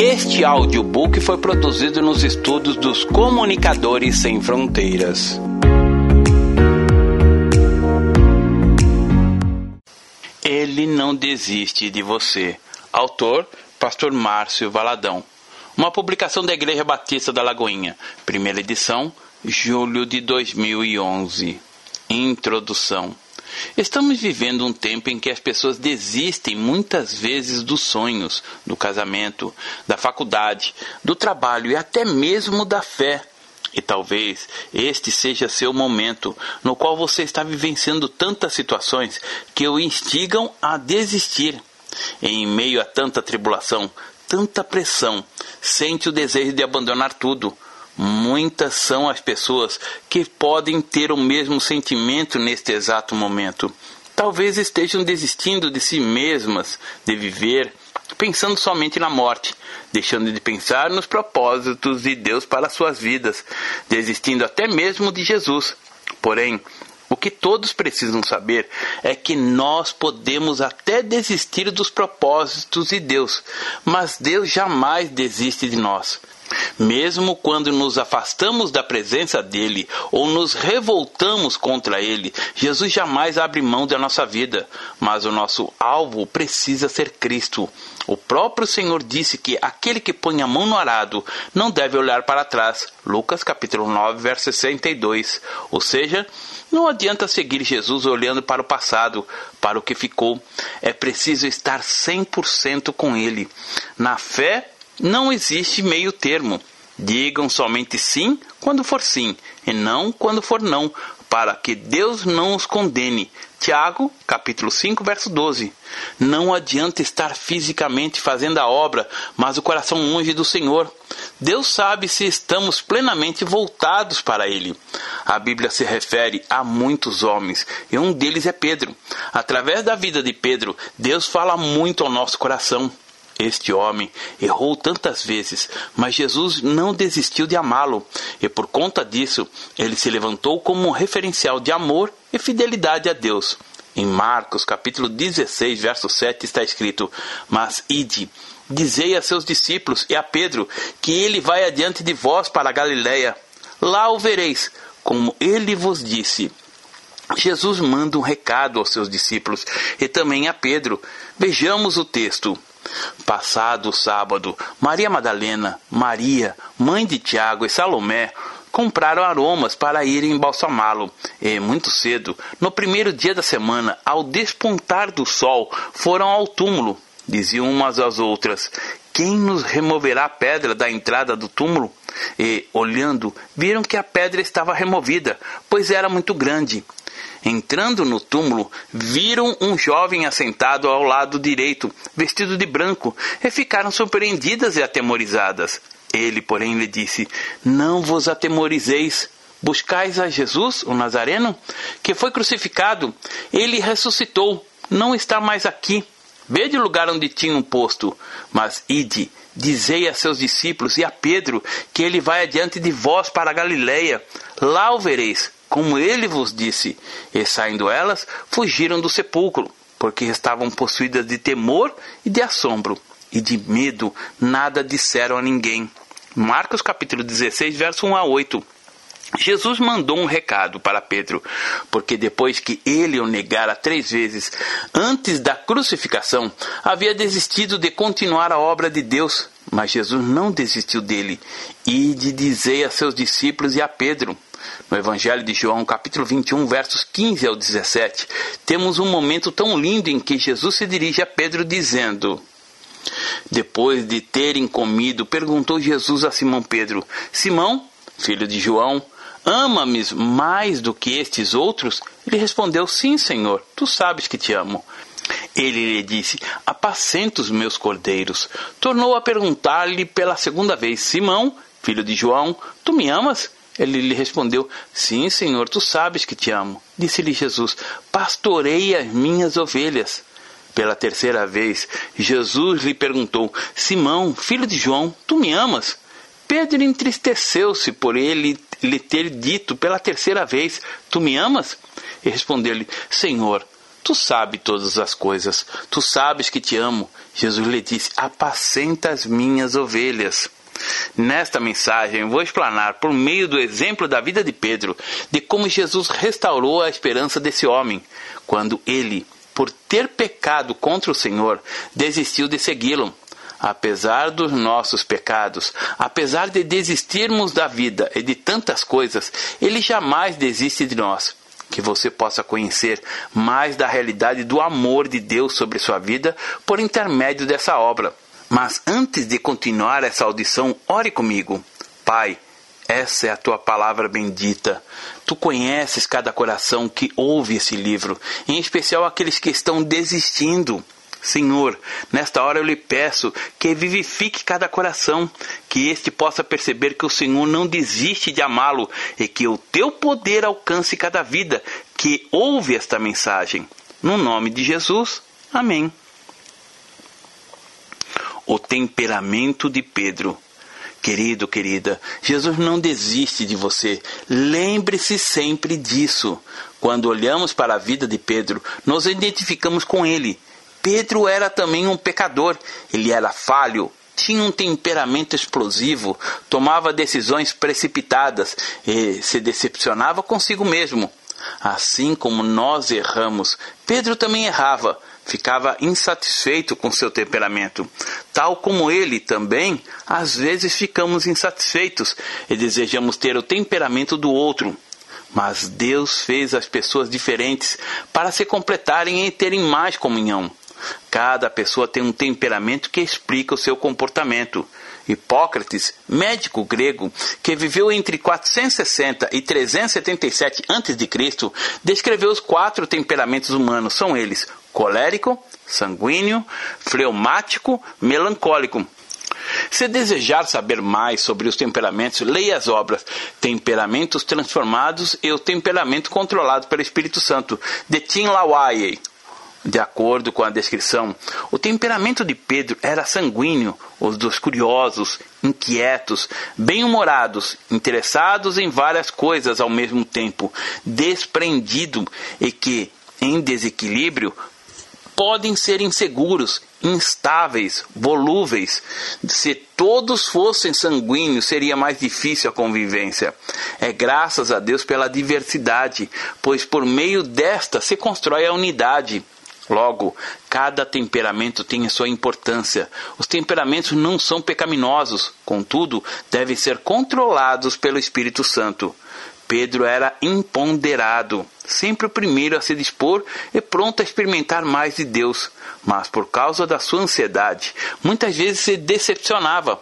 Este audiobook foi produzido nos estudos dos Comunicadores Sem Fronteiras. Ele não desiste de você. Autor: Pastor Márcio Valadão. Uma publicação da Igreja Batista da Lagoinha. Primeira edição, julho de 2011. Introdução. Estamos vivendo um tempo em que as pessoas desistem muitas vezes dos sonhos, do casamento, da faculdade, do trabalho e até mesmo da fé. E talvez este seja seu momento no qual você está vivenciando tantas situações que o instigam a desistir. Em meio a tanta tribulação, tanta pressão, sente o desejo de abandonar tudo Muitas são as pessoas que podem ter o mesmo sentimento neste exato momento. Talvez estejam desistindo de si mesmas, de viver, pensando somente na morte, deixando de pensar nos propósitos de Deus para suas vidas, desistindo até mesmo de Jesus. Porém, o que todos precisam saber é que nós podemos até desistir dos propósitos de Deus, mas Deus jamais desiste de nós. Mesmo quando nos afastamos da presença dele ou nos revoltamos contra ele, Jesus jamais abre mão da nossa vida, mas o nosso alvo precisa ser Cristo. O próprio Senhor disse que aquele que põe a mão no arado não deve olhar para trás. Lucas capítulo 9, verso 62. Ou seja, não adianta seguir Jesus olhando para o passado, para o que ficou. É preciso estar 100% com ele. Na fé não existe meio termo. Digam somente sim quando for sim, e não quando for não, para que Deus não os condene. Tiago, capítulo 5, verso 12. Não adianta estar fisicamente fazendo a obra, mas o coração longe do Senhor. Deus sabe se estamos plenamente voltados para Ele. A Bíblia se refere a muitos homens, e um deles é Pedro. Através da vida de Pedro, Deus fala muito ao nosso coração. Este homem errou tantas vezes, mas Jesus não desistiu de amá-lo, e por conta disso, ele se levantou como um referencial de amor e fidelidade a Deus. Em Marcos, capítulo 16, verso 7, está escrito: Mas ide, dizei a seus discípulos e a Pedro que ele vai adiante de vós para a Galiléia. Lá o vereis, como ele vos disse. Jesus manda um recado aos seus discípulos e também a Pedro. Vejamos o texto. Passado o sábado, Maria Madalena, Maria, mãe de Tiago e Salomé compraram aromas para irem embalsamá-lo. E, muito cedo, no primeiro dia da semana, ao despontar do sol, foram ao túmulo. Diziam umas às outras: Quem nos removerá a pedra da entrada do túmulo? E, olhando, viram que a pedra estava removida, pois era muito grande. Entrando no túmulo, viram um jovem assentado ao lado direito, vestido de branco, e ficaram surpreendidas e atemorizadas. Ele, porém, lhe disse: Não vos atemorizeis. Buscais a Jesus, o Nazareno, que foi crucificado. Ele ressuscitou, não está mais aqui. Vede o lugar onde tinham posto. Mas ide, dizei a seus discípulos e a Pedro que ele vai adiante de vós para a Galiléia. Lá o vereis como ele vos disse. E saindo elas, fugiram do sepulcro, porque estavam possuídas de temor e de assombro, e de medo nada disseram a ninguém. Marcos capítulo 16, verso 1 a 8. Jesus mandou um recado para Pedro, porque depois que ele o negara três vezes antes da crucificação, havia desistido de continuar a obra de Deus. Mas Jesus não desistiu dele, e de dizer a seus discípulos e a Pedro: no Evangelho de João, capítulo 21, versos 15 ao 17, temos um momento tão lindo em que Jesus se dirige a Pedro dizendo: Depois de terem comido, perguntou Jesus a Simão Pedro: Simão, filho de João, ama-me mais do que estes outros? Ele respondeu: Sim, Senhor, tu sabes que te amo. Ele lhe disse: Apacenta os meus cordeiros. Tornou a perguntar-lhe pela segunda vez: Simão, filho de João, tu me amas? Ele lhe respondeu: Sim, Senhor, tu sabes que te amo. Disse-lhe Jesus: Pastorei as minhas ovelhas. Pela terceira vez, Jesus lhe perguntou: Simão, filho de João, tu me amas? Pedro entristeceu-se por ele lhe ter dito pela terceira vez: Tu me amas? E respondeu-lhe: Senhor, Tu sabes todas as coisas, tu sabes que te amo. Jesus lhe disse: Apacenta as minhas ovelhas. Nesta mensagem, vou explanar, por meio do exemplo da vida de Pedro, de como Jesus restaurou a esperança desse homem, quando ele, por ter pecado contra o Senhor, desistiu de segui-lo. Apesar dos nossos pecados, apesar de desistirmos da vida e de tantas coisas, ele jamais desiste de nós. Que você possa conhecer mais da realidade do amor de Deus sobre sua vida por intermédio dessa obra. Mas antes de continuar essa audição, ore comigo. Pai, essa é a tua palavra bendita. Tu conheces cada coração que ouve esse livro, em especial aqueles que estão desistindo. Senhor, nesta hora eu lhe peço que vivifique cada coração, que este possa perceber que o Senhor não desiste de amá-lo e que o teu poder alcance cada vida que ouve esta mensagem. No nome de Jesus. Amém o temperamento de Pedro. Querido, querida, Jesus não desiste de você. Lembre-se sempre disso. Quando olhamos para a vida de Pedro, nos identificamos com ele. Pedro era também um pecador. Ele era falho, tinha um temperamento explosivo, tomava decisões precipitadas e se decepcionava consigo mesmo. Assim como nós erramos, Pedro também errava, ficava insatisfeito com seu temperamento. Tal como ele também, às vezes ficamos insatisfeitos e desejamos ter o temperamento do outro. Mas Deus fez as pessoas diferentes para se completarem e terem mais comunhão. Cada pessoa tem um temperamento que explica o seu comportamento. Hipócrates, médico grego que viveu entre 460 e 377 a.C., descreveu os quatro temperamentos humanos. São eles: colérico, sanguíneo, fleumático, melancólico. Se desejar saber mais sobre os temperamentos, leia as obras Temperamentos Transformados e o Temperamento Controlado pelo Espírito Santo, de Tim LaWaye. De acordo com a descrição, o temperamento de Pedro era sanguíneo, os dos curiosos, inquietos, bem-humorados, interessados em várias coisas ao mesmo tempo, desprendido e que, em desequilíbrio, podem ser inseguros, instáveis, volúveis. Se todos fossem sanguíneos, seria mais difícil a convivência. É graças a Deus pela diversidade, pois por meio desta se constrói a unidade. Logo, cada temperamento tem a sua importância. Os temperamentos não são pecaminosos, contudo, devem ser controlados pelo Espírito Santo. Pedro era imponderado, sempre o primeiro a se dispor e pronto a experimentar mais de Deus, mas por causa da sua ansiedade, muitas vezes se decepcionava.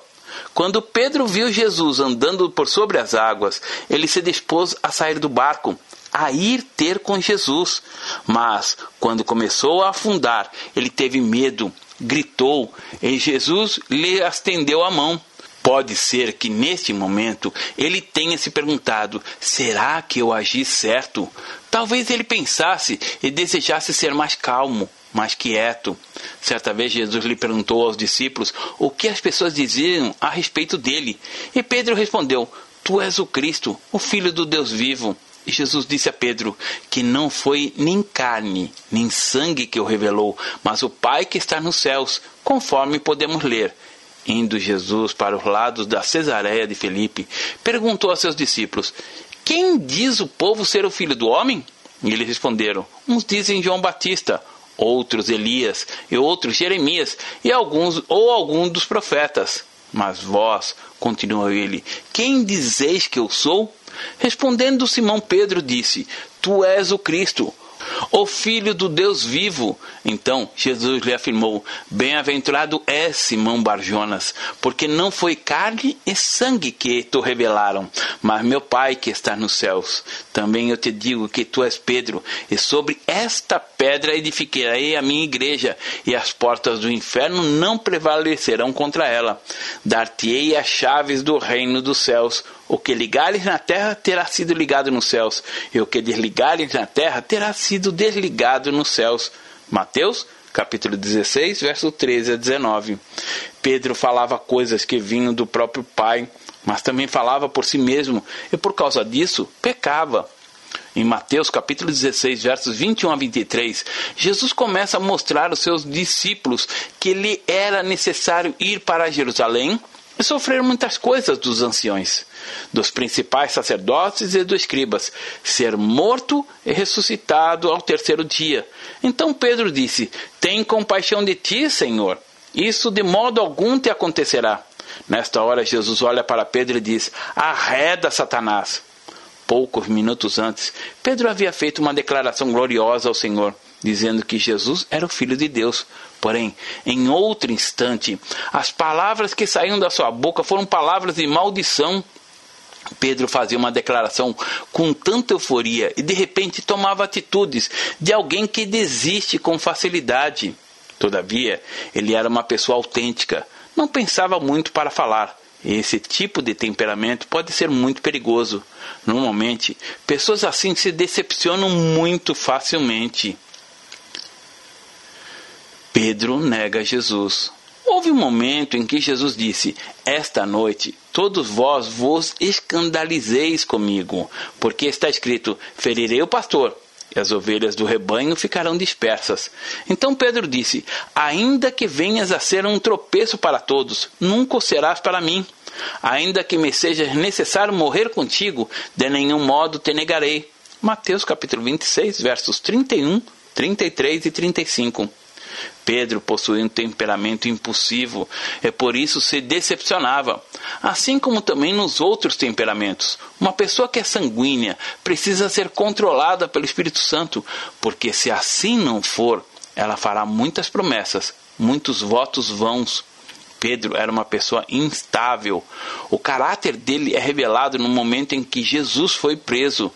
Quando Pedro viu Jesus andando por sobre as águas, ele se dispôs a sair do barco, a ir ter com Jesus. Mas, quando começou a afundar, ele teve medo, gritou, e Jesus lhe estendeu a mão. Pode ser que neste momento ele tenha se perguntado: será que eu agi certo? Talvez ele pensasse e desejasse ser mais calmo, mais quieto. Certa vez Jesus lhe perguntou aos discípulos o que as pessoas diziam a respeito dele. E Pedro respondeu: Tu és o Cristo, o Filho do Deus vivo. E Jesus disse a Pedro que não foi nem carne, nem sangue que o revelou, mas o Pai que está nos céus, conforme podemos ler. Indo Jesus para os lados da Cesareia de Felipe, perguntou a seus discípulos: Quem diz o povo ser o filho do homem? E eles responderam: Uns dizem João Batista, outros Elias, e outros Jeremias, e alguns ou algum dos profetas. Mas vós, continuou ele, quem dizeis que eu sou? Respondendo Simão Pedro disse: Tu és o Cristo, o Filho do Deus vivo. Então Jesus lhe afirmou: Bem-aventurado é Simão Barjonas, porque não foi carne e sangue que te revelaram, mas meu Pai que está nos céus. Também eu te digo que tu és Pedro, e sobre esta pedra edificarei a minha igreja, e as portas do inferno não prevalecerão contra ela. Dar-te-ei as chaves do reino dos céus. O que ligares na terra terá sido ligado nos céus, e o que desligares na terra terá sido desligado nos céus. Mateus capítulo 16, verso 13 a 19. Pedro falava coisas que vinham do próprio Pai, mas também falava por si mesmo, e por causa disso pecava. Em Mateus capítulo 16, versos 21 a 23, Jesus começa a mostrar aos seus discípulos que lhe era necessário ir para Jerusalém e sofrer muitas coisas dos anciões, dos principais sacerdotes e dos escribas, ser morto e ressuscitado ao terceiro dia. Então Pedro disse: Tem compaixão de ti, Senhor. Isso de modo algum te acontecerá. Nesta hora, Jesus olha para Pedro e diz: Arreda, Satanás. Poucos minutos antes, Pedro havia feito uma declaração gloriosa ao Senhor, dizendo que Jesus era o Filho de Deus. Porém, em outro instante, as palavras que saíram da sua boca foram palavras de maldição. Pedro fazia uma declaração com tanta euforia e de repente tomava atitudes de alguém que desiste com facilidade. Todavia, ele era uma pessoa autêntica, não pensava muito para falar. Esse tipo de temperamento pode ser muito perigoso. Normalmente, pessoas assim se decepcionam muito facilmente. Pedro nega Jesus. Houve um momento em que Jesus disse: Esta noite todos vós vos escandalizeis comigo, porque está escrito: Ferirei o pastor, e as ovelhas do rebanho ficarão dispersas. Então Pedro disse: Ainda que venhas a ser um tropeço para todos, nunca o serás para mim. Ainda que me seja necessário morrer contigo, de nenhum modo te negarei. Mateus capítulo 26, versos 31, 33 e 35. Pedro possuía um temperamento impulsivo e por isso se decepcionava, assim como também nos outros temperamentos. Uma pessoa que é sanguínea precisa ser controlada pelo Espírito Santo, porque se assim não for, ela fará muitas promessas, muitos votos vãos. Pedro era uma pessoa instável. O caráter dele é revelado no momento em que Jesus foi preso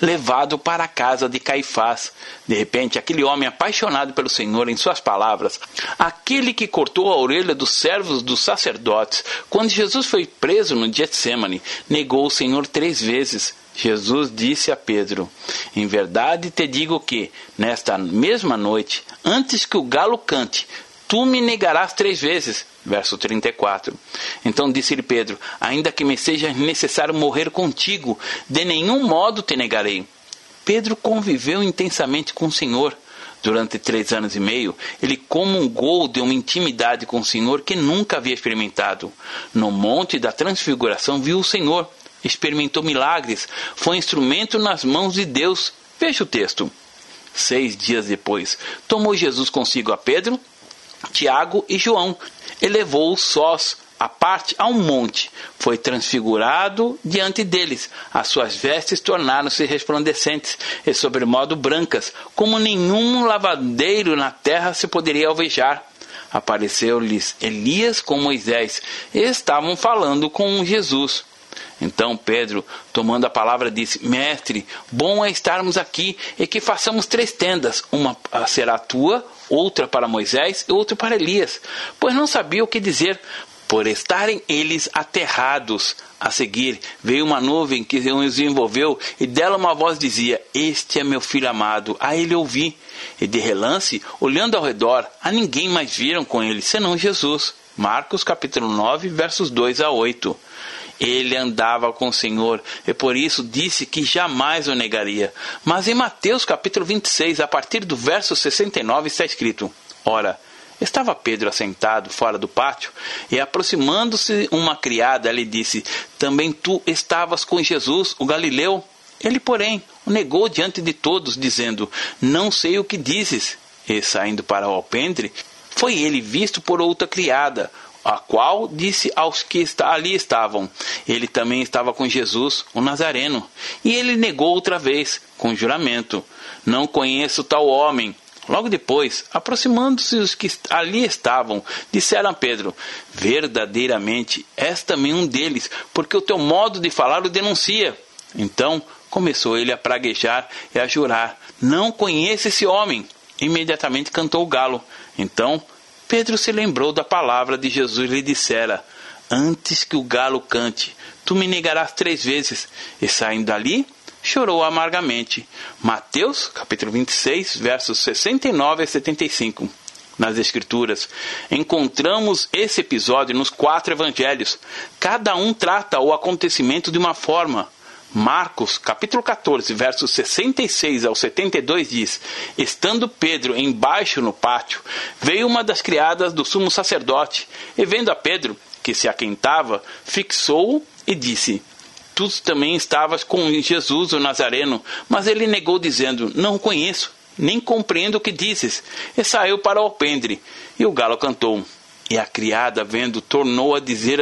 levado para a casa de Caifás. De repente, aquele homem apaixonado pelo Senhor, em suas palavras, aquele que cortou a orelha dos servos dos sacerdotes, quando Jesus foi preso no Getsemane, negou o Senhor três vezes. Jesus disse a Pedro: Em verdade te digo que, nesta mesma noite, antes que o galo cante, tu me negarás três vezes. Verso 34. Então disse-lhe Pedro: Ainda que me seja necessário morrer contigo, de nenhum modo te negarei. Pedro conviveu intensamente com o Senhor. Durante três anos e meio, ele comungou de uma intimidade com o Senhor que nunca havia experimentado. No Monte da Transfiguração, viu o Senhor, experimentou milagres, foi instrumento nas mãos de Deus. Veja o texto. Seis dias depois, tomou Jesus consigo a Pedro, Tiago e João, elevou-os sós à parte a um monte, foi transfigurado diante deles. As suas vestes tornaram-se resplandecentes e sobremodo brancas, como nenhum lavadeiro na terra se poderia alvejar. Apareceu-lhes Elias com Moisés e estavam falando com Jesus. Então Pedro, tomando a palavra, disse: Mestre, bom é estarmos aqui e que façamos três tendas: uma será tua, outra para Moisés e outra para Elias. Pois não sabia o que dizer, por estarem eles aterrados. A seguir, veio uma nuvem que os envolveu, e dela uma voz dizia: Este é meu filho amado, a ele ouvi. E de relance, olhando ao redor, a ninguém mais viram com ele, senão Jesus. Marcos capítulo 9, versos 2 a 8. Ele andava com o Senhor e por isso disse que jamais o negaria. Mas em Mateus capítulo 26, a partir do verso 69, está escrito: Ora, estava Pedro assentado fora do pátio e aproximando-se uma criada lhe disse: Também tu estavas com Jesus, o Galileu? Ele, porém, o negou diante de todos, dizendo: Não sei o que dizes. E saindo para o alpendre, foi ele visto por outra criada, a qual disse aos que ali estavam: Ele também estava com Jesus, o Nazareno. E ele negou outra vez, com juramento: Não conheço tal homem. Logo depois, aproximando-se os que ali estavam, disseram a Pedro: Verdadeiramente, és também um deles, porque o teu modo de falar o denuncia. Então começou ele a praguejar e a jurar: Não conheço esse homem. Imediatamente cantou o galo. Então Pedro se lembrou da palavra de Jesus lhe dissera: Antes que o galo cante, tu me negarás três vezes. E saindo dali, chorou amargamente. Mateus, capítulo 26, versos 69 a 75. Nas Escrituras, encontramos esse episódio nos quatro evangelhos. Cada um trata o acontecimento de uma forma. Marcos, capítulo 14, versos 66 ao 72 diz: Estando Pedro embaixo no pátio, veio uma das criadas do sumo sacerdote, e vendo a Pedro, que se aquentava, fixou-o e disse: Tu também estavas com Jesus o Nazareno. Mas ele negou, dizendo: Não o conheço, nem compreendo o que dizes. E saiu para o alpendre, e o galo cantou. E a criada, vendo, tornou a dizer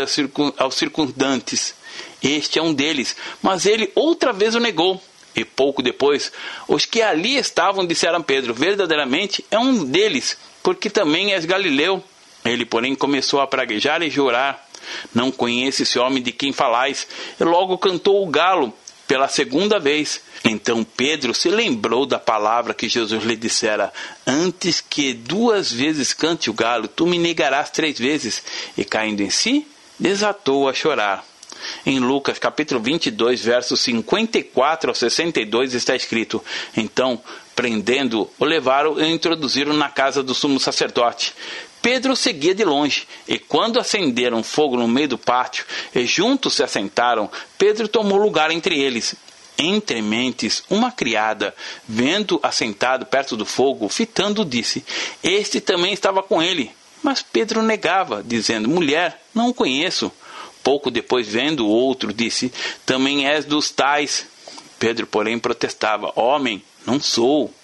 aos circundantes: Este é um deles. Mas ele outra vez o negou. E pouco depois, os que ali estavam disseram a Pedro: Verdadeiramente é um deles, porque também és galileu. Ele, porém, começou a praguejar e jurar: Não conhece esse homem de quem falais. E logo cantou o galo pela segunda vez. Então Pedro se lembrou da palavra que Jesus lhe dissera: Antes que duas vezes cante o galo, tu me negarás três vezes. E caindo em si, desatou a chorar. Em Lucas capítulo 22, versos 54 ao 62 está escrito: Então, prendendo, o levaram e introduziram na casa do sumo sacerdote. Pedro seguia de longe, e quando acenderam fogo no meio do pátio e juntos se assentaram, Pedro tomou lugar entre eles. Entre mentes, uma criada, vendo assentado perto do fogo, fitando, disse: Este também estava com ele. Mas Pedro negava, dizendo: Mulher, não o conheço. Pouco depois, vendo o outro, disse: Também és dos tais. Pedro, porém, protestava: Homem, não sou.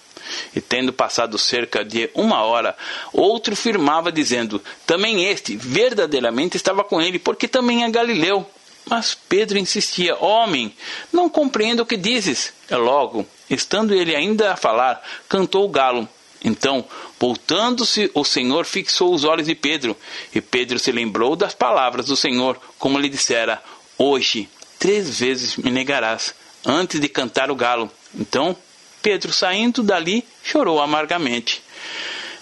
E tendo passado cerca de uma hora, outro firmava, dizendo: Também este verdadeiramente estava com ele, porque também é Galileu. Mas Pedro insistia: Homem, não compreendo o que dizes. Logo, estando ele ainda a falar, cantou o galo. Então, voltando-se, o Senhor fixou os olhos de Pedro, e Pedro se lembrou das palavras do Senhor, como lhe dissera: Hoje, três vezes me negarás, antes de cantar o galo. Então, Pedro, saindo dali, chorou amargamente.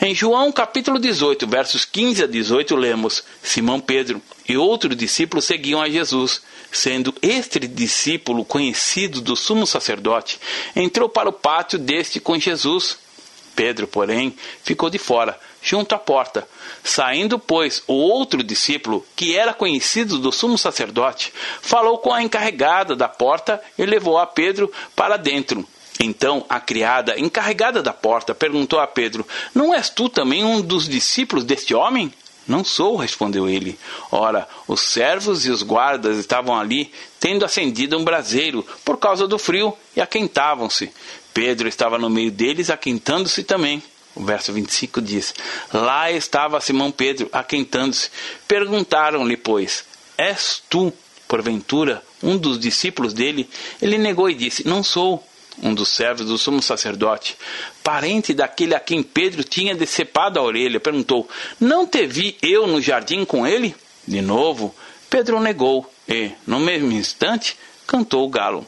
Em João capítulo 18, versos 15 a 18, lemos: Simão Pedro e outro discípulo seguiam a Jesus. Sendo este discípulo conhecido do sumo sacerdote, entrou para o pátio deste com Jesus. Pedro, porém, ficou de fora, junto à porta. Saindo, pois, o outro discípulo, que era conhecido do sumo sacerdote, falou com a encarregada da porta e levou a Pedro para dentro. Então a criada, encarregada da porta, perguntou a Pedro: Não és tu também um dos discípulos deste homem? Não sou, respondeu ele. Ora, os servos e os guardas estavam ali, tendo acendido um braseiro por causa do frio, e aquentavam-se. Pedro estava no meio deles, aquentando-se também. O verso 25 diz: Lá estava Simão Pedro, aquentando-se. Perguntaram-lhe, pois: És tu, porventura, um dos discípulos dele? Ele negou e disse: Não sou um dos servos do sumo sacerdote, parente daquele a quem Pedro tinha decepado a orelha, perguntou: Não te vi eu no jardim com ele? De novo, Pedro negou e, no mesmo instante, cantou o galo.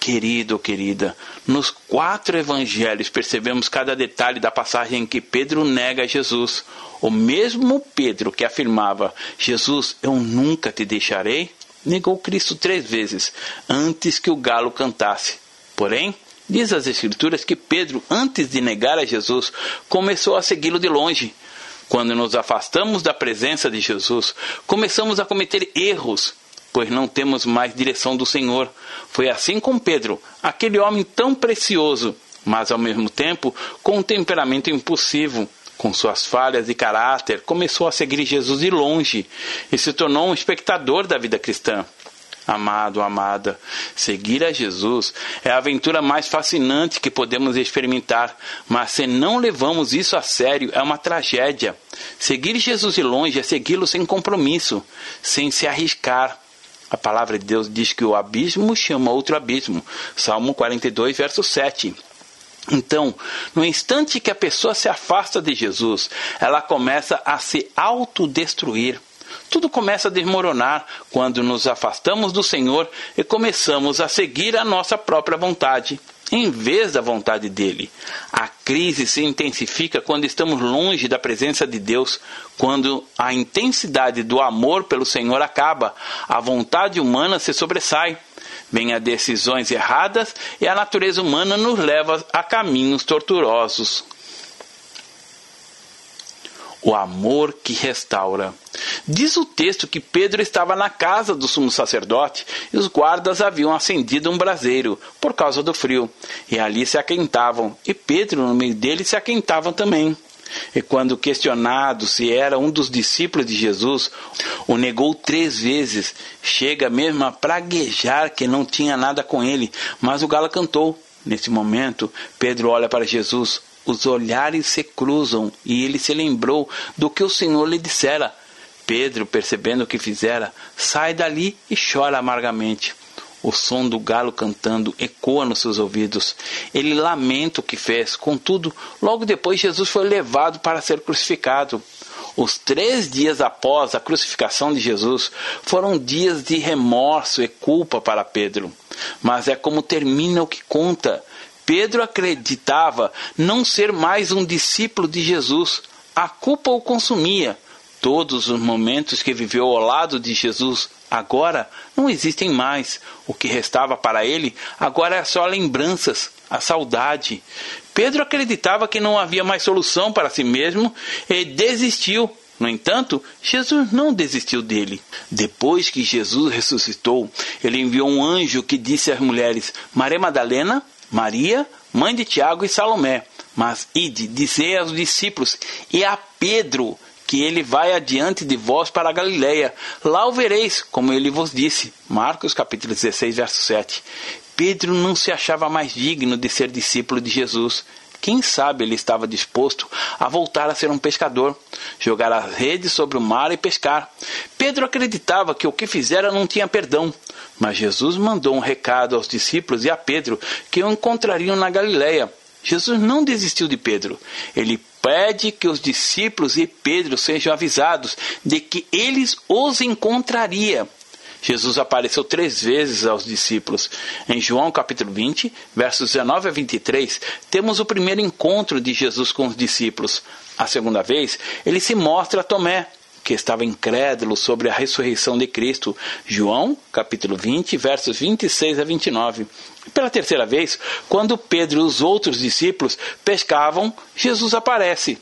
Querido, querida, nos quatro evangelhos percebemos cada detalhe da passagem em que Pedro nega Jesus. O mesmo Pedro que afirmava: Jesus, eu nunca te deixarei, negou Cristo três vezes antes que o galo cantasse. Porém, diz as Escrituras que Pedro, antes de negar a Jesus, começou a segui-lo de longe. Quando nos afastamos da presença de Jesus, começamos a cometer erros, pois não temos mais direção do Senhor. Foi assim com Pedro, aquele homem tão precioso, mas ao mesmo tempo com um temperamento impulsivo. Com suas falhas de caráter, começou a seguir Jesus de longe e se tornou um espectador da vida cristã. Amado, amada, seguir a Jesus é a aventura mais fascinante que podemos experimentar, mas se não levamos isso a sério, é uma tragédia. Seguir Jesus de longe é segui-lo sem compromisso, sem se arriscar. A palavra de Deus diz que o abismo chama outro abismo. Salmo 42, verso 7. Então, no instante que a pessoa se afasta de Jesus, ela começa a se autodestruir. Tudo começa a desmoronar quando nos afastamos do Senhor e começamos a seguir a nossa própria vontade, em vez da vontade dele. A crise se intensifica quando estamos longe da presença de Deus, quando a intensidade do amor pelo Senhor acaba, a vontade humana se sobressai. Vêm as decisões erradas e a natureza humana nos leva a caminhos tortuosos o amor que restaura. Diz o texto que Pedro estava na casa do sumo sacerdote e os guardas haviam acendido um braseiro por causa do frio, e ali se aquentavam, e Pedro no meio deles se aquentavam também. E quando questionado se era um dos discípulos de Jesus, o negou três vezes. Chega mesmo a praguejar que não tinha nada com ele, mas o galo cantou. Nesse momento, Pedro olha para Jesus, os olhares se cruzam e ele se lembrou do que o Senhor lhe dissera. Pedro, percebendo o que fizera, sai dali e chora amargamente. O som do galo cantando ecoa nos seus ouvidos. Ele lamenta o que fez. Contudo, logo depois Jesus foi levado para ser crucificado. Os três dias após a crucificação de Jesus foram dias de remorso e culpa para Pedro. Mas é como termina o que conta. Pedro acreditava não ser mais um discípulo de Jesus. A culpa o consumia. Todos os momentos que viveu ao lado de Jesus agora não existem mais. O que restava para ele agora é só lembranças, a saudade. Pedro acreditava que não havia mais solução para si mesmo e desistiu. No entanto, Jesus não desistiu dele. Depois que Jesus ressuscitou, ele enviou um anjo que disse às mulheres: Maria Madalena, Maria, mãe de Tiago e Salomé, mas ide, dizei aos discípulos e a Pedro que ele vai adiante de vós para a Galiléia. Lá o vereis, como ele vos disse. Marcos capítulo 16, verso 7. Pedro não se achava mais digno de ser discípulo de Jesus. Quem sabe ele estava disposto a voltar a ser um pescador, jogar as redes sobre o mar e pescar. Pedro acreditava que o que fizera não tinha perdão, mas Jesus mandou um recado aos discípulos e a Pedro que o encontrariam na Galiléia. Jesus não desistiu de Pedro. Ele pede que os discípulos e Pedro sejam avisados de que eles os encontraria. Jesus apareceu três vezes aos discípulos. Em João capítulo 20, versos 19 a 23, temos o primeiro encontro de Jesus com os discípulos. A segunda vez, ele se mostra a Tomé, que estava incrédulo sobre a ressurreição de Cristo. João, capítulo 20, versos 26 a 29. E pela terceira vez, quando Pedro e os outros discípulos pescavam, Jesus aparece.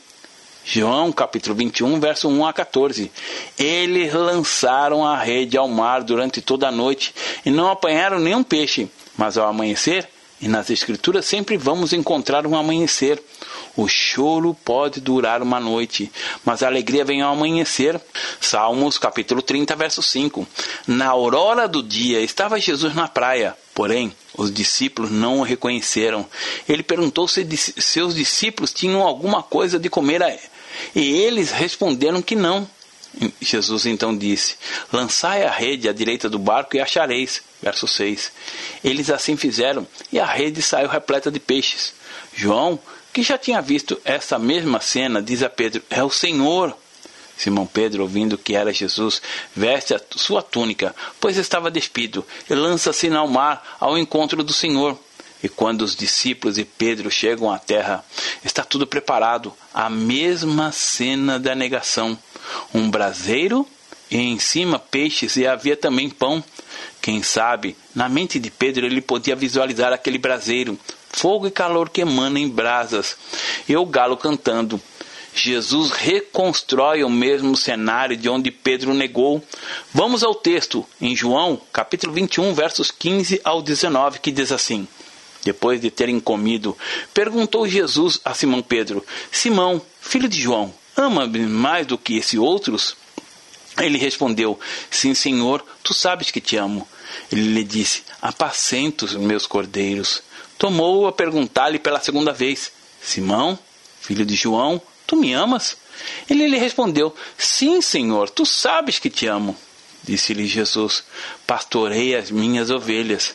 João capítulo 21, verso 1 a 14. Eles lançaram a rede ao mar durante toda a noite e não apanharam nenhum peixe, mas ao amanhecer e nas Escrituras sempre vamos encontrar um amanhecer. O choro pode durar uma noite, mas a alegria vem ao amanhecer. Salmos capítulo 30, verso 5. Na aurora do dia estava Jesus na praia, porém os discípulos não o reconheceram. Ele perguntou se seus discípulos tinham alguma coisa de comer, e eles responderam que não. Jesus então disse: Lançai a rede à direita do barco e achareis. Verso 6. Eles assim fizeram, e a rede saiu repleta de peixes. João, que já tinha visto essa mesma cena, diz a Pedro: É o Senhor. Simão Pedro, ouvindo que era Jesus, veste a sua túnica, pois estava despido, e lança-se ao mar ao encontro do Senhor. E quando os discípulos e Pedro chegam à terra, está tudo preparado, a mesma cena da negação. Um braseiro e em cima peixes e havia também pão. Quem sabe, na mente de Pedro ele podia visualizar aquele braseiro, fogo e calor que emana em brasas, e o galo cantando. Jesus reconstrói o mesmo cenário de onde Pedro negou. Vamos ao texto, em João, capítulo 21, versos 15 ao 19, que diz assim: Depois de terem comido, perguntou Jesus a Simão Pedro: Simão, filho de João, ama-me mais do que esses outros? Ele respondeu: Sim, Senhor, tu sabes que te amo. Ele lhe disse: Apacento os meus cordeiros. Tomou-o a perguntar-lhe pela segunda vez: Simão, filho de João, tu me amas? Ele lhe respondeu: Sim, Senhor, tu sabes que te amo. Disse-lhe Jesus: Pastorei as minhas ovelhas.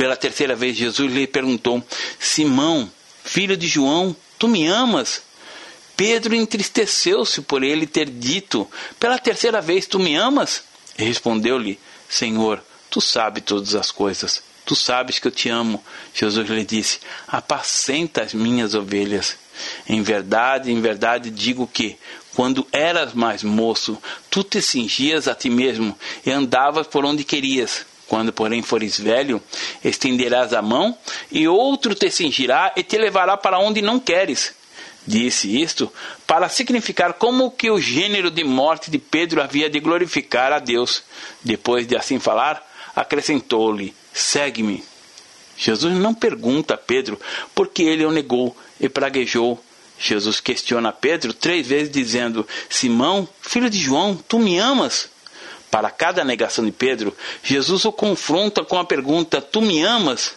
Pela terceira vez, Jesus lhe perguntou: Simão, filho de João, tu me amas? Pedro entristeceu-se por ele ter dito: Pela terceira vez, tu me amas? E respondeu-lhe: Senhor, tu sabes todas as coisas. Tu sabes que eu te amo. Jesus lhe disse: Apacenta as minhas ovelhas. Em verdade, em verdade digo que, quando eras mais moço, tu te cingias a ti mesmo e andavas por onde querias. Quando, porém, fores velho, estenderás a mão, e outro te cingirá e te levará para onde não queres. Disse isto para significar como que o gênero de morte de Pedro havia de glorificar a Deus. Depois de assim falar, acrescentou-lhe: Segue-me. Jesus não pergunta a Pedro por que ele o negou e praguejou. Jesus questiona Pedro três vezes, dizendo: Simão, filho de João, tu me amas? Para cada negação de Pedro, Jesus o confronta com a pergunta: Tu me amas?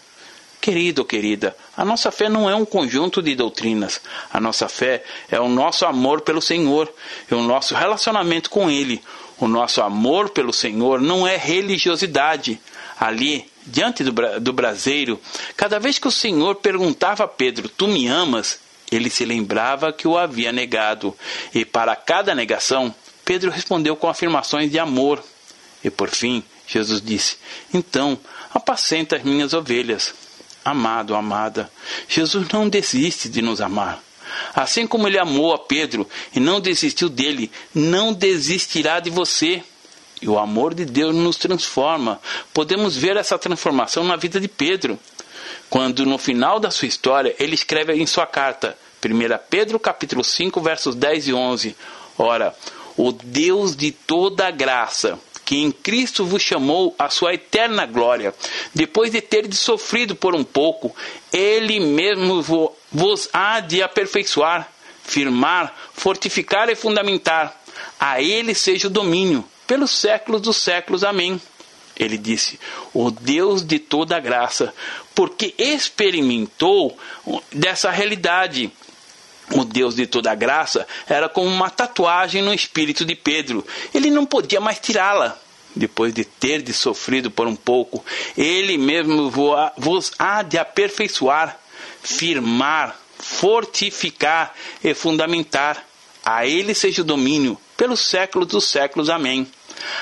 Querido querida, a nossa fé não é um conjunto de doutrinas. A nossa fé é o nosso amor pelo Senhor, é o nosso relacionamento com Ele. O nosso amor pelo Senhor não é religiosidade. Ali, diante do, do braseiro, cada vez que o Senhor perguntava a Pedro: Tu me amas? Ele se lembrava que o havia negado. E para cada negação, Pedro respondeu com afirmações de amor. E por fim, Jesus disse: Então, apacenta as minhas ovelhas. Amado, amada, Jesus não desiste de nos amar. Assim como ele amou a Pedro e não desistiu dele, não desistirá de você. E o amor de Deus nos transforma. Podemos ver essa transformação na vida de Pedro. Quando no final da sua história ele escreve em sua carta, 1 Pedro capítulo 5, versos 10 e 11, ora, o Deus de toda graça, que em Cristo vos chamou à sua eterna glória, depois de ter sofrido por um pouco, ele mesmo vos há de aperfeiçoar, firmar, fortificar e fundamentar. A ele seja o domínio, pelos séculos dos séculos. Amém. Ele disse: O Deus de toda graça, porque experimentou dessa realidade o Deus de toda graça era como uma tatuagem no espírito de Pedro. Ele não podia mais tirá-la. Depois de ter de sofrido por um pouco, ele mesmo vos há de aperfeiçoar, firmar, fortificar e fundamentar. A ele seja o domínio pelos séculos dos séculos. Amém.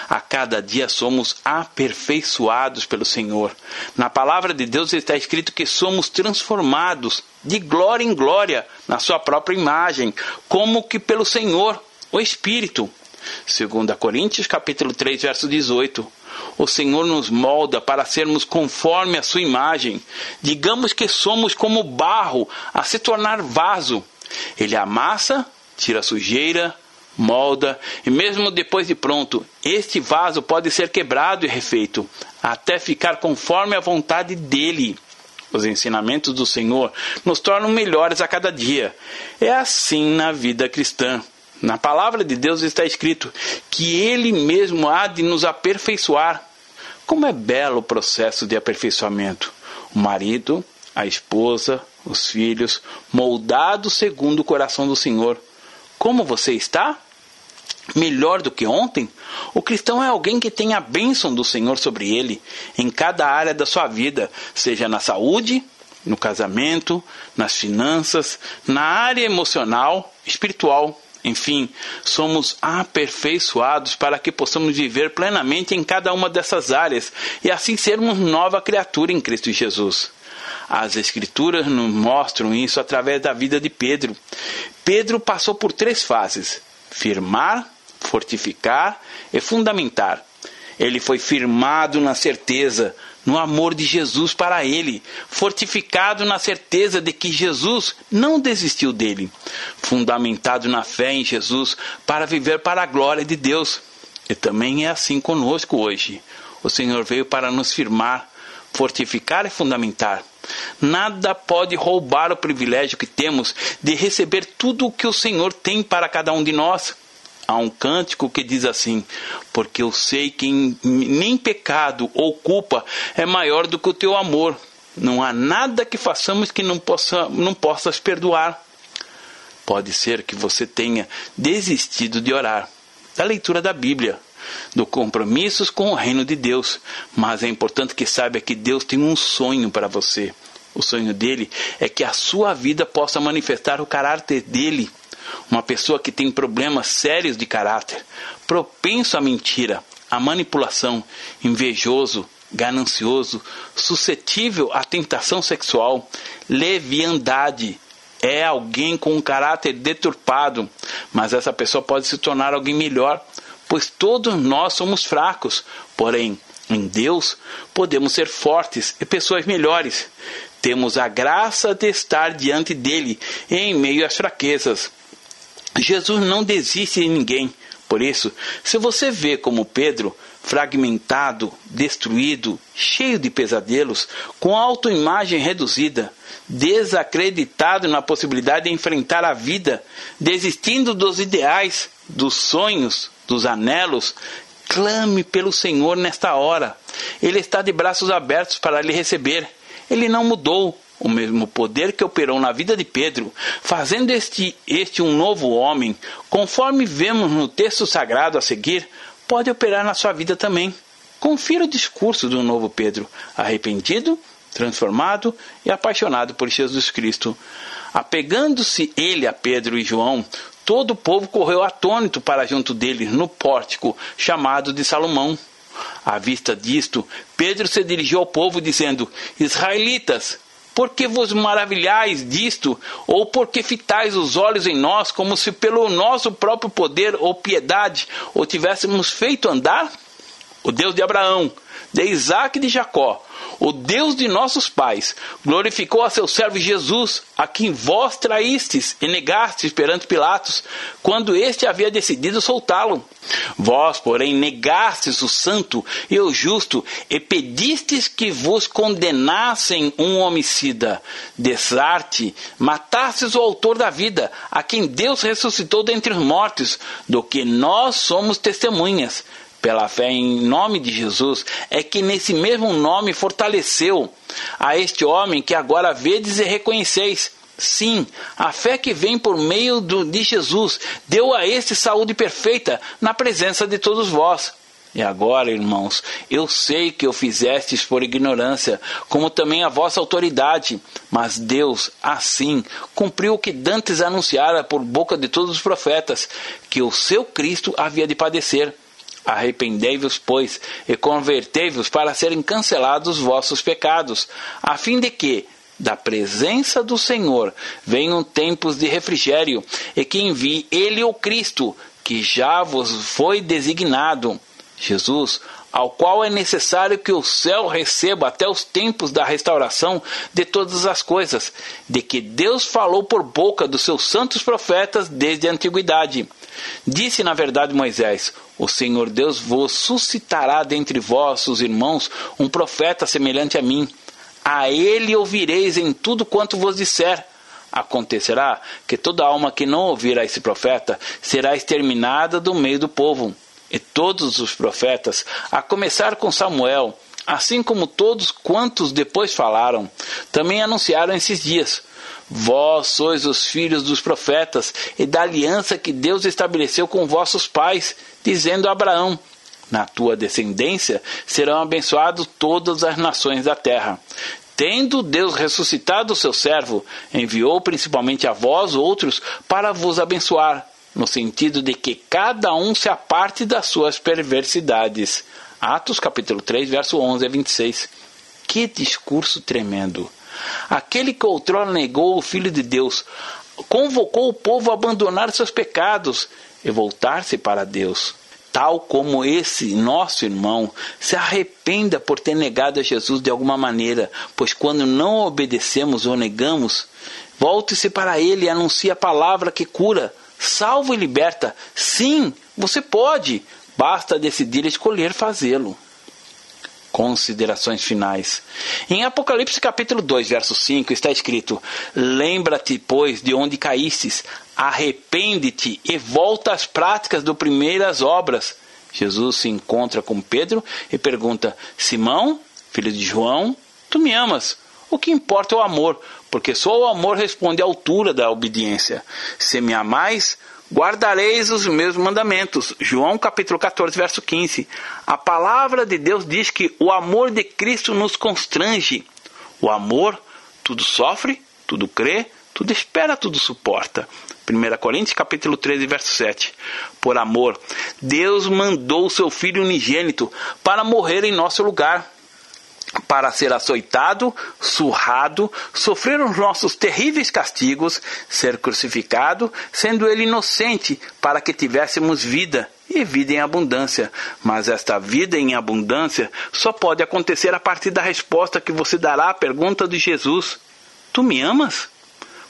A cada dia somos aperfeiçoados pelo Senhor. Na palavra de Deus está escrito que somos transformados de glória em glória na sua própria imagem, como que pelo Senhor, o Espírito. Segundo Coríntios capítulo 3, verso 18. O Senhor nos molda para sermos conforme a sua imagem. Digamos que somos como barro a se tornar vaso. Ele amassa, tira a sujeira, molda, e mesmo depois de pronto, este vaso pode ser quebrado e refeito, até ficar conforme a vontade dele. Os ensinamentos do Senhor nos tornam melhores a cada dia. É assim na vida cristã. Na palavra de Deus está escrito que Ele mesmo há de nos aperfeiçoar. Como é belo o processo de aperfeiçoamento! O marido, a esposa, os filhos, moldados segundo o coração do Senhor. Como você está? Melhor do que ontem? O cristão é alguém que tem a bênção do Senhor sobre ele em cada área da sua vida, seja na saúde, no casamento, nas finanças, na área emocional, espiritual. Enfim, somos aperfeiçoados para que possamos viver plenamente em cada uma dessas áreas e assim sermos nova criatura em Cristo Jesus. As Escrituras nos mostram isso através da vida de Pedro. Pedro passou por três fases: firmar, fortificar e fundamentar. Ele foi firmado na certeza, no amor de Jesus para ele, fortificado na certeza de que Jesus não desistiu dele, fundamentado na fé em Jesus para viver para a glória de Deus. E também é assim conosco hoje. O Senhor veio para nos firmar, fortificar e fundamentar. Nada pode roubar o privilégio que temos de receber tudo o que o Senhor tem para cada um de nós. Há um cântico que diz assim: Porque eu sei que nem pecado ou culpa é maior do que o teu amor. Não há nada que façamos que não, possa, não possas perdoar. Pode ser que você tenha desistido de orar, da leitura da Bíblia, do compromissos com o reino de Deus, mas é importante que saiba que Deus tem um sonho para você. O sonho dele é que a sua vida possa manifestar o caráter dele. Uma pessoa que tem problemas sérios de caráter, propenso à mentira, à manipulação, invejoso, ganancioso, suscetível à tentação sexual, leviandade, é alguém com um caráter deturpado, mas essa pessoa pode se tornar alguém melhor, pois todos nós somos fracos, porém, em Deus podemos ser fortes e pessoas melhores. temos a graça de estar diante dele em meio às fraquezas. Jesus não desiste de ninguém. Por isso, se você vê como Pedro, fragmentado, destruído, cheio de pesadelos, com autoimagem reduzida, desacreditado na possibilidade de enfrentar a vida, desistindo dos ideais, dos sonhos, dos anelos, clame pelo Senhor nesta hora. Ele está de braços abertos para lhe receber. Ele não mudou. O mesmo poder que operou na vida de Pedro, fazendo este, este um novo homem, conforme vemos no texto sagrado a seguir, pode operar na sua vida também. Confira o discurso do novo Pedro, arrependido, transformado e apaixonado por Jesus Cristo. Apegando-se ele a Pedro e João, todo o povo correu atônito para junto deles no pórtico chamado de Salomão. À vista disto, Pedro se dirigiu ao povo dizendo: Israelitas, por que vos maravilhais disto? Ou por que fitais os olhos em nós, como se pelo nosso próprio poder ou piedade o tivéssemos feito andar? O Deus de Abraão, de Isaac e de Jacó, o Deus de nossos pais, glorificou a seu servo Jesus, a quem vós traístes e negastes perante Pilatos, quando este havia decidido soltá-lo. Vós, porém, negastes o santo e o justo, e pedistes que vos condenassem um homicida. Desarte, matastes o autor da vida, a quem Deus ressuscitou dentre os mortos, do que nós somos testemunhas pela fé em nome de Jesus, é que nesse mesmo nome fortaleceu a este homem que agora vedes e reconheceis. Sim, a fé que vem por meio do, de Jesus deu a este saúde perfeita na presença de todos vós. E agora, irmãos, eu sei que o fizestes por ignorância, como também a vossa autoridade, mas Deus, assim, cumpriu o que dantes anunciara por boca de todos os profetas, que o seu Cristo havia de padecer Arrependei-vos, pois, e convertei-vos para serem cancelados vossos pecados, a fim de que, da presença do Senhor, venham tempos de refrigério, e que envie Ele o Cristo, que já vos foi designado. Jesus, ao qual é necessário que o céu receba até os tempos da restauração de todas as coisas, de que Deus falou por boca dos seus santos profetas desde a antiguidade. Disse na verdade Moisés: O Senhor Deus vos suscitará dentre vossos irmãos um profeta semelhante a mim. A ele ouvireis em tudo quanto vos disser. Acontecerá que toda alma que não ouvir a esse profeta será exterminada do meio do povo. E todos os profetas, a começar com Samuel, assim como todos quantos depois falaram, também anunciaram esses dias Vós sois os filhos dos profetas e da aliança que Deus estabeleceu com vossos pais, dizendo a Abraão: Na tua descendência serão abençoadas todas as nações da terra. Tendo Deus ressuscitado o seu servo, enviou principalmente a vós outros para vos abençoar, no sentido de que cada um se aparte das suas perversidades. Atos capítulo 3, verso 11 a 26. Que discurso tremendo! Aquele que outrora negou o Filho de Deus, convocou o povo a abandonar seus pecados e voltar-se para Deus. Tal como esse nosso irmão se arrependa por ter negado a Jesus de alguma maneira, pois quando não obedecemos ou negamos, volte-se para Ele e anuncie a palavra que cura, salva e liberta. Sim, você pode, basta decidir escolher fazê-lo considerações finais. Em Apocalipse capítulo 2, verso 5 está escrito: Lembra-te, pois, de onde caístes, arrepende-te e volta às práticas do primeiras obras. Jesus se encontra com Pedro e pergunta: Simão, filho de João, tu me amas? O que importa é o amor, porque só o amor responde à altura da obediência. Se me amais, guardareis os meus mandamentos. João capítulo 14, verso 15. A palavra de Deus diz que o amor de Cristo nos constrange. O amor tudo sofre, tudo crê, tudo espera, tudo suporta. 1 Coríntios capítulo 13, verso 7. Por amor, Deus mandou o seu Filho unigênito para morrer em nosso lugar para ser açoitado, surrado, sofrer os nossos terríveis castigos, ser crucificado, sendo ele inocente, para que tivéssemos vida, e vida em abundância. Mas esta vida em abundância só pode acontecer a partir da resposta que você dará à pergunta de Jesus: Tu me amas?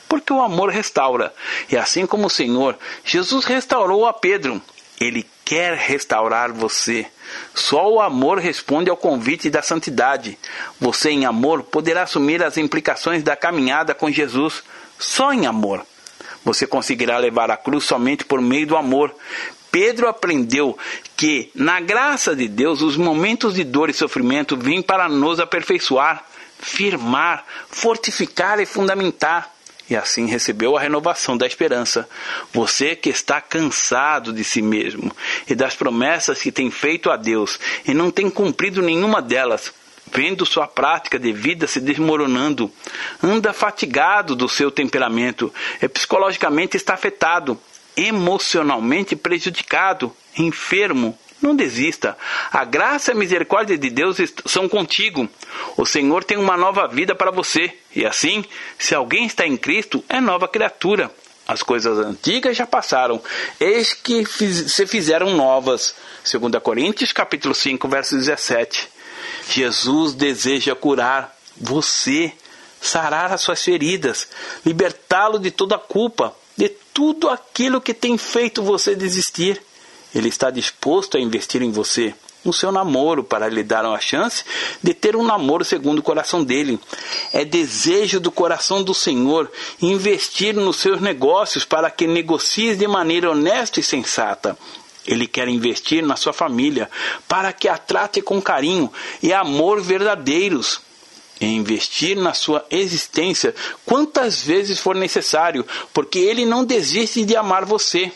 Porque o amor restaura. E assim como o Senhor, Jesus restaurou a Pedro. Ele quer restaurar você. Só o amor responde ao convite da santidade. Você, em amor, poderá assumir as implicações da caminhada com Jesus. Só em amor. Você conseguirá levar a cruz somente por meio do amor. Pedro aprendeu que, na graça de Deus, os momentos de dor e sofrimento vêm para nos aperfeiçoar, firmar, fortificar e fundamentar e assim recebeu a renovação da esperança. Você que está cansado de si mesmo e das promessas que tem feito a Deus e não tem cumprido nenhuma delas, vendo sua prática de vida se desmoronando, anda fatigado do seu temperamento e psicologicamente está afetado, emocionalmente prejudicado, enfermo, não desista. A graça e a misericórdia de Deus são contigo. O Senhor tem uma nova vida para você. E assim, se alguém está em Cristo, é nova criatura. As coisas antigas já passaram, eis que se fizeram novas. 2 Coríntios capítulo 5, verso 17. Jesus deseja curar você, sarar as suas feridas, libertá-lo de toda culpa, de tudo aquilo que tem feito você desistir. Ele está disposto a investir em você, no seu namoro, para lhe dar uma chance de ter um namoro segundo o coração dele. É desejo do coração do Senhor investir nos seus negócios para que negocies de maneira honesta e sensata. Ele quer investir na sua família para que a trate com carinho e amor verdadeiros. E investir na sua existência quantas vezes for necessário, porque ele não desiste de amar você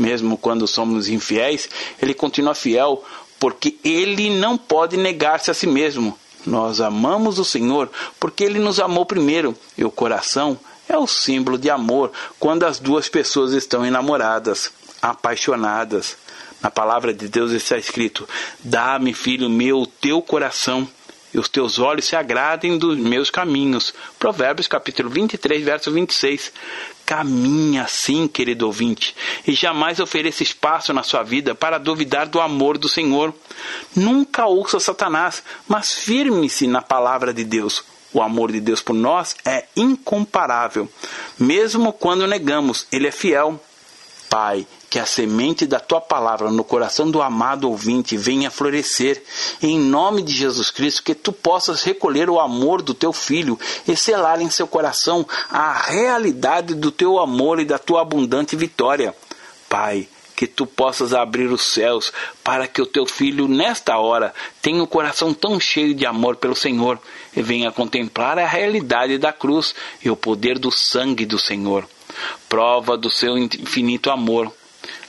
mesmo quando somos infiéis, ele continua fiel, porque ele não pode negar-se a si mesmo. Nós amamos o Senhor porque ele nos amou primeiro, e o coração é o símbolo de amor quando as duas pessoas estão enamoradas, apaixonadas. Na palavra de Deus está escrito: Dá-me, filho meu, o teu coração e os teus olhos se agradem dos meus caminhos. Provérbios capítulo 23, verso 26. Caminha assim, querido ouvinte, e jamais ofereça espaço na sua vida para duvidar do amor do Senhor. Nunca ouça Satanás, mas firme-se na palavra de Deus. O amor de Deus por nós é incomparável. Mesmo quando negamos, ele é fiel. Pai, que a semente da tua palavra no coração do amado ouvinte venha florescer. Em nome de Jesus Cristo, que tu possas recolher o amor do teu filho e selar em seu coração a realidade do teu amor e da tua abundante vitória. Pai, que tu possas abrir os céus para que o teu filho, nesta hora, tenha o um coração tão cheio de amor pelo Senhor e venha contemplar a realidade da cruz e o poder do sangue do Senhor. Prova do seu infinito amor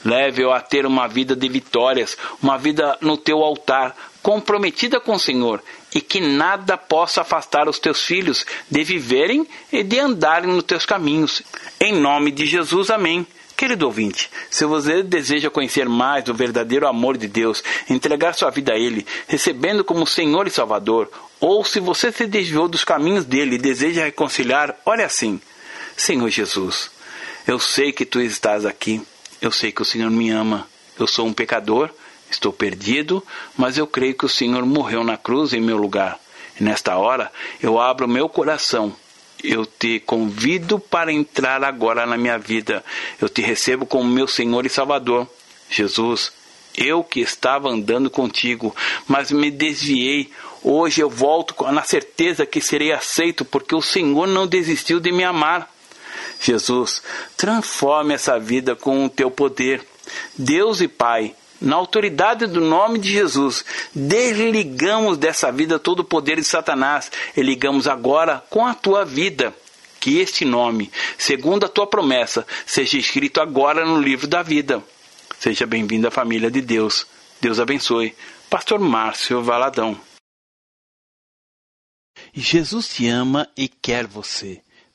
Leve-o a ter uma vida de vitórias, uma vida no teu altar, comprometida com o Senhor, e que nada possa afastar os teus filhos de viverem e de andarem nos teus caminhos. Em nome de Jesus, amém. Querido ouvinte, se você deseja conhecer mais do verdadeiro amor de Deus, entregar sua vida a Ele, recebendo como Senhor e Salvador, ou se você se desviou dos caminhos dele e deseja reconciliar, olha assim: Senhor Jesus, eu sei que tu estás aqui. Eu sei que o Senhor me ama. Eu sou um pecador, estou perdido, mas eu creio que o Senhor morreu na cruz em meu lugar. E nesta hora eu abro meu coração. Eu te convido para entrar agora na minha vida. Eu te recebo como meu Senhor e Salvador. Jesus, eu que estava andando contigo, mas me desviei. Hoje eu volto na certeza que serei aceito, porque o Senhor não desistiu de me amar. Jesus, transforme essa vida com o teu poder. Deus e Pai, na autoridade do nome de Jesus, desligamos dessa vida todo o poder de Satanás e ligamos agora com a tua vida. Que este nome, segundo a tua promessa, seja escrito agora no livro da vida. Seja bem-vindo à família de Deus. Deus abençoe. Pastor Márcio Valadão. Jesus te ama e quer você.